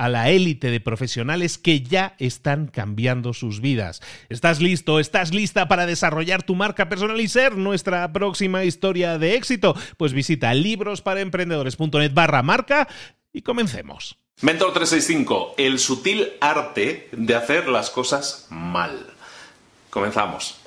a la élite de profesionales que ya están cambiando sus vidas. ¿Estás listo? ¿Estás lista para desarrollar tu marca personal y ser nuestra próxima historia de éxito? Pues visita librosparaemprendedores.net barra marca y comencemos. Mentor 365, el sutil arte de hacer las cosas mal. Comenzamos.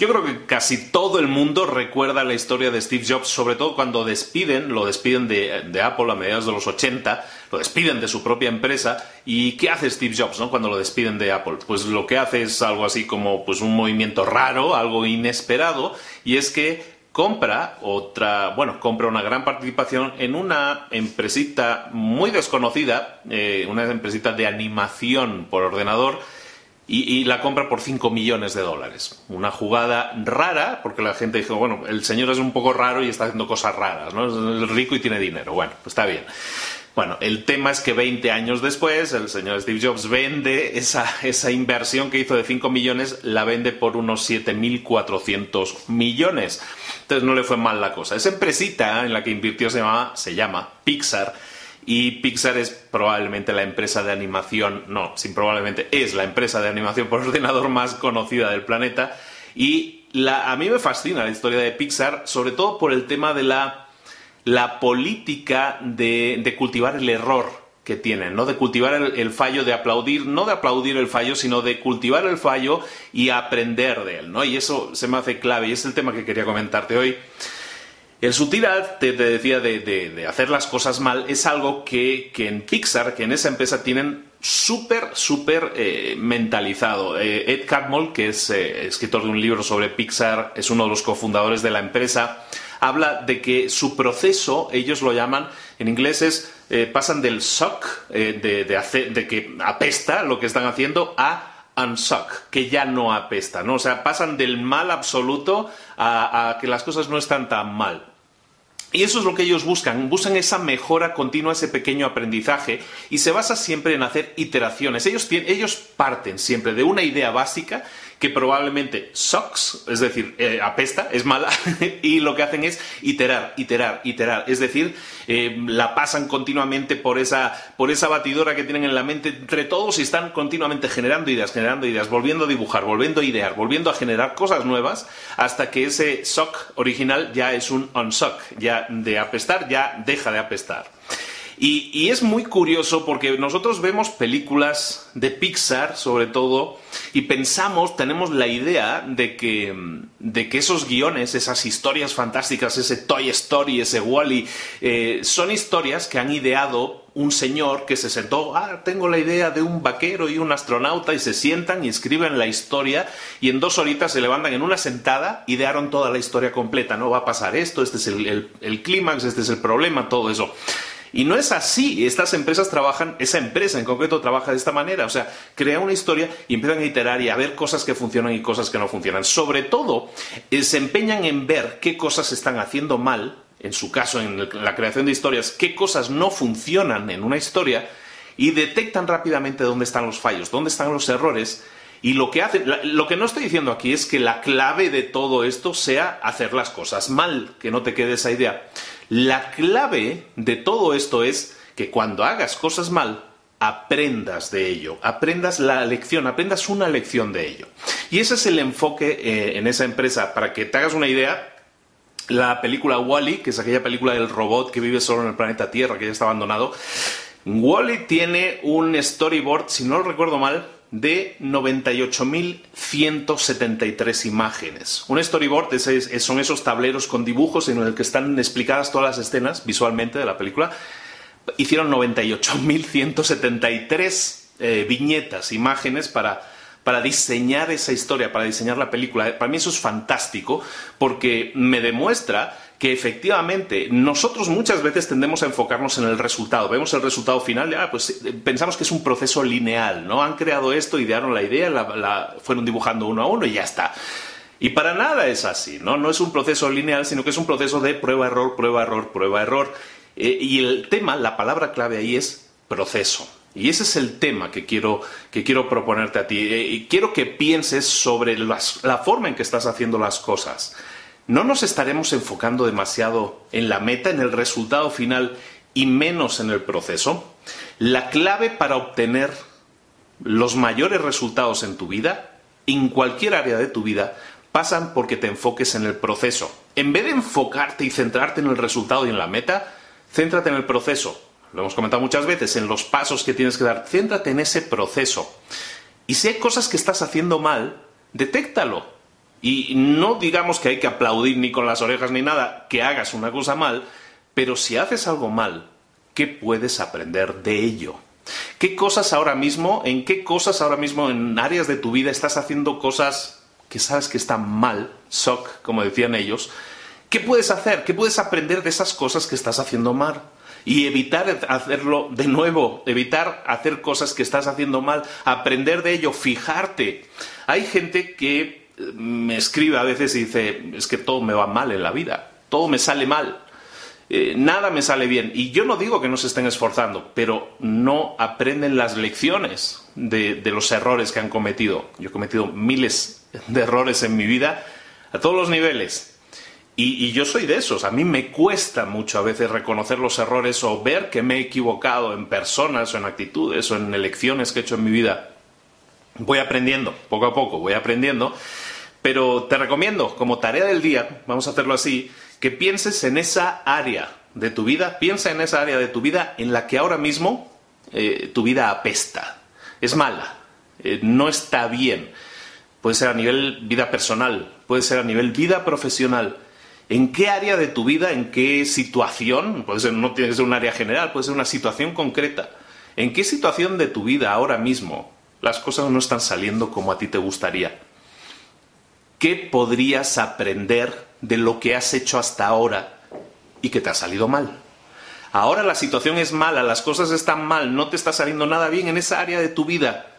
Yo creo que casi todo el mundo recuerda la historia de Steve Jobs, sobre todo cuando despiden, lo despiden de, Apple a mediados de los 80, lo despiden de su propia empresa. ¿Y qué hace Steve Jobs ¿no? cuando lo despiden de Apple? Pues lo que hace es algo así como pues, un movimiento raro, algo inesperado, y es que compra otra, bueno, compra una gran participación en una empresita muy desconocida, eh, una empresita de animación por ordenador, y, la compra por 5 millones de dólares. Una jugada rara, porque la gente dijo, bueno, el señor es un poco raro y está haciendo cosas raras, ¿no? Es rico y tiene dinero. Bueno, pues está bien. Bueno, el tema es que 20 años después, el señor Steve Jobs vende esa, esa inversión que hizo de 5 millones, la vende por unos 7.400 millones. Entonces no le fue mal la cosa. Esa empresita en la que invirtió se llama, se llama Pixar y Pixar es probablemente la empresa de animación, no, sin probablemente, es la empresa de animación por ordenador más conocida del planeta. Y a mí me fascina la historia de Pixar, sobre todo por el tema de la, política de, cultivar el error que tienen, ¿no? De cultivar el, fallo, de aplaudir, no de aplaudir el fallo, sino de cultivar el fallo y aprender de él, ¿no? Y eso se me hace clave y es el tema que quería comentarte hoy. El sutil te, decía de, hacer las cosas mal es algo que, en Pixar, que en esa empresa tienen súper, súper eh, mentalizado. Eh, Ed Catmull, que es eh, escritor de un libro sobre Pixar, es uno de los cofundadores de la empresa, habla de que su proceso, ellos lo llaman, en inglés es, pasan del suck, de, de, que apesta lo que están haciendo, a unsuck, que ya no apesta, ¿no? O sea, pasan del mal absoluto a, que las cosas no están tan mal. Y eso es lo que ellos buscan, buscan esa mejora continua, ese pequeño aprendizaje y se basa siempre en hacer iteraciones. Ellos, ellos parten siempre de una idea básica que probablemente sucks, es decir, eh, apesta, es mala, y lo que hacen es iterar, iterar, iterar. Es decir, eh, la pasan continuamente por esa, por esa batidora que tienen en la mente entre todos y están continuamente generando ideas, generando ideas, volviendo a dibujar, volviendo a idear, volviendo a generar cosas nuevas, hasta que ese suck original ya es un unsuck, ya de apestar, ya deja de apestar. Y, es muy curioso porque nosotros vemos películas de Pixar, sobre todo, y pensamos, tenemos la idea de que, de que esos guiones, esas historias fantásticas, ese Toy Story, ese Wally, eh, son historias que han ideado un señor que se sentó, ah, tengo la idea de un vaquero y un astronauta, y se sientan y escriben la historia, y en dos horitas se levantan en una sentada, idearon toda la historia completa, ¿no? Va a pasar esto, este es el clímax, este es el problema, todo eso. Y no es así. Estas empresas trabajan, esa empresa en concreto trabaja de esta manera. O sea, crea una historia y empiezan a iterar y a ver cosas que funcionan y cosas que no funcionan. Sobre todo, eh, se empeñan en ver qué cosas están haciendo mal, en su caso, en la creación de historias, qué cosas no funcionan en una historia y detectan rápidamente dónde están los fallos, dónde están los errores. Y lo que hacen, lo que no estoy diciendo aquí es que la clave de todo esto sea hacer las cosas mal, que no te quede esa idea. La clave de todo esto es que cuando hagas cosas mal, aprendas de ello, aprendas la lección, aprendas una lección de ello. Y ese es el enfoque eh, en esa empresa. Para que te hagas una idea, la película Wally, que es aquella película del robot que vive solo en el planeta Tierra, que ya está abandonado, Wally tiene un storyboard, si no lo recuerdo mal, de 98.173 imágenes. Un storyboard son esos tableros con dibujos en el que están explicadas todas las escenas visualmente de la película. Hicieron 98.173 eh, viñetas, imágenes para, para diseñar esa historia, para diseñar la película. Para mí eso es fantástico porque me demuestra que efectivamente nosotros muchas veces tendemos a enfocarnos en el resultado. Vemos el resultado final, ah, pues eh, pensamos que es un proceso lineal, ¿no? Han creado esto, idearon la idea, la, fueron dibujando uno a uno y ya está. Y para nada es así, ¿no? No es un proceso lineal, sino que es un proceso de prueba-error, prueba-error, prueba-error. Eh, y el tema, la palabra clave ahí es proceso. Y ese es el tema que quiero, que quiero proponerte a ti. Eh, y quiero que pienses sobre la forma en que estás haciendo las cosas. ¿No nos estaremos enfocando demasiado en la meta, en el resultado final y menos en el proceso? La clave para obtener los mayores resultados en tu vida, en cualquier área de tu vida, pasan porque te enfoques en el proceso. En vez de enfocarte y centrarte en el resultado y en la meta, céntrate en el proceso. Lo hemos comentado muchas veces, en los pasos que tienes que dar. Céntrate en ese proceso. Y si hay cosas que estás haciendo mal, detéctalo y no digamos que hay que aplaudir ni con las orejas ni nada que hagas una cosa mal, pero si haces algo mal, ¿qué puedes aprender de ello? ¿Qué cosas ahora mismo, en qué cosas ahora mismo en áreas de tu vida estás haciendo cosas que sabes que están mal, shock, como decían ellos? ¿Qué puedes hacer? ¿Qué puedes aprender de esas cosas que estás haciendo mal? Y evitar hacerlo de nuevo, evitar hacer cosas que estás haciendo mal, aprender de ello, fijarte. Hay gente que me escribe a veces y dice, es que todo me va mal en la vida, todo me sale mal, eh, nada me sale bien. Y yo no digo que no se estén esforzando, pero no aprenden las lecciones de, los errores que han cometido. Yo he cometido miles de errores en mi vida a todos los niveles. Y, y, yo soy de esos. A mí me cuesta mucho a veces reconocer los errores o ver que me he equivocado en personas o en actitudes o en elecciones que he hecho en mi vida. Voy aprendiendo, poco a poco, voy aprendiendo. Pero te recomiendo, como tarea del día, vamos a hacerlo así, que pienses en esa área de tu vida, piensa en esa área de tu vida en la que ahora mismo eh, tu vida apesta, es mala, eh, no está bien. Puede ser a nivel vida personal, puede ser a nivel vida profesional. ¿En qué área de tu vida, en qué situación, puede ser, no tiene que ser un área general, puede ser una situación concreta, en qué situación de tu vida ahora mismo las cosas no están saliendo como a ti te gustaría? ¿Qué podrías aprender de lo que has hecho hasta ahora y que te ha salido mal? Ahora la situación es mala, las cosas están mal, no te está saliendo nada bien en esa área de tu vida.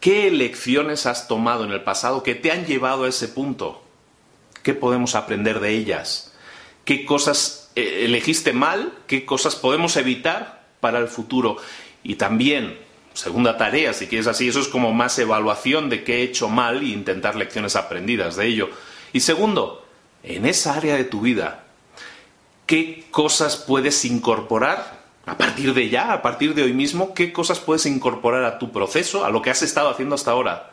¿Qué lecciones has tomado en el pasado que te han llevado a ese punto? ¿Qué podemos aprender de ellas? ¿Qué cosas eh, elegiste mal? ¿Qué cosas podemos evitar para el futuro? Y también, segunda tarea, si quieres así, eso es como más evaluación de qué he hecho mal e intentar lecciones aprendidas de ello. Y segundo, en esa área de tu vida, ¿qué cosas puedes incorporar a partir de ya, a partir de hoy mismo? ¿Qué cosas puedes incorporar a tu proceso, a lo que has estado haciendo hasta ahora,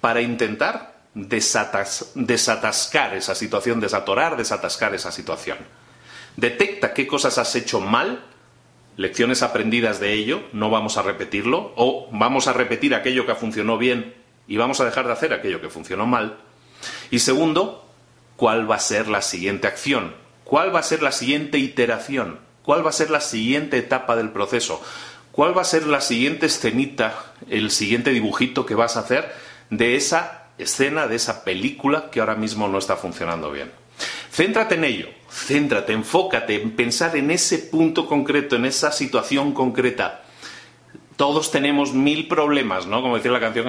para intentar desatascar esa situación, desatorar, desatascar esa situación? Detecta qué cosas has hecho mal lecciones aprendidas de ello, no vamos a repetirlo, o vamos a repetir aquello que funcionó bien y vamos a dejar de hacer aquello que funcionó mal. Y segundo, ¿cuál va a ser la siguiente acción? ¿Cuál va a ser la siguiente iteración? ¿Cuál va a ser la siguiente etapa del proceso? ¿Cuál va a ser la siguiente escenita, el siguiente dibujito que vas a hacer de esa escena, de esa película que ahora mismo no está funcionando bien? Céntrate en ello, céntrate, enfócate en pensar en ese punto concreto, en esa situación concreta. Todos tenemos mil problemas, ¿no? Como decía la canción,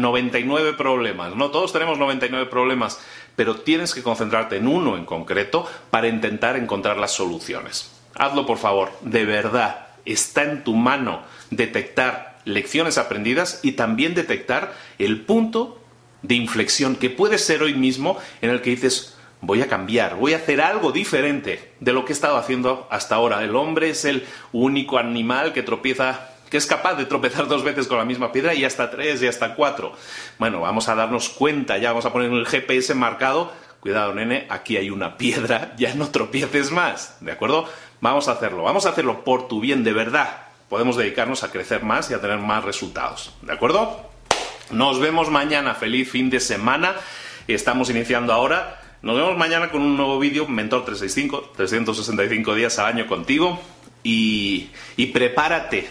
99 problemas, ¿no? Todos tenemos 99 problemas, pero tienes que concentrarte en uno en concreto para intentar encontrar las soluciones. Hazlo, por favor, de verdad. Está en tu mano detectar lecciones aprendidas y también detectar el punto de inflexión que puede ser hoy mismo en el que dices, voy a cambiar, voy a hacer algo diferente de lo que he estado haciendo hasta ahora. El hombre es el único animal que tropieza que es capaz de tropezar dos veces con la misma piedra y hasta tres y hasta cuatro. Bueno, vamos a darnos cuenta, ya vamos a poner el GPS marcado. Cuidado, nene, aquí hay una piedra, ya no tropieces más, ¿de acuerdo? Vamos a hacerlo, vamos a hacerlo por tu bien de verdad. Podemos dedicarnos a crecer más y a tener más resultados, ¿de acuerdo? Nos vemos mañana, feliz fin de semana. Estamos iniciando ahora nos vemos mañana con un nuevo vídeo, Mentor 365, 365 días al año contigo. Y, y prepárate,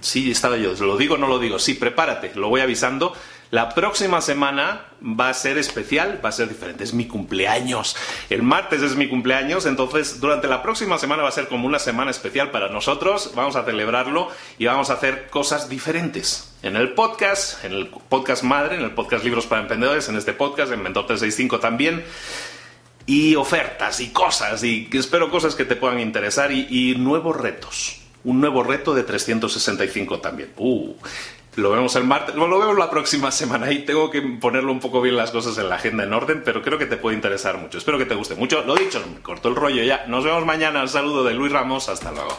sí, estaba yo, lo digo o no lo digo, sí, prepárate, lo voy avisando. La próxima semana va a ser especial, va a ser diferente, es mi cumpleaños. El martes es mi cumpleaños, entonces durante la próxima semana va a ser como una semana especial para nosotros, vamos a celebrarlo y vamos a hacer cosas diferentes. En el podcast, en el podcast madre, en el podcast Libros para Emprendedores, en este podcast, en Mentor 365 también y ofertas y cosas y espero cosas que te puedan interesar y, nuevos retos. Un nuevo reto de 365 también. Uh, lo vemos el martes, lo vemos la próxima semana y tengo que ponerlo un poco bien las cosas en la agenda en orden, pero creo que te puede interesar mucho. Espero que te guste mucho. Lo dicho, me corto el rollo ya. Nos vemos mañana. Un saludo de Luis Ramos. Hasta luego.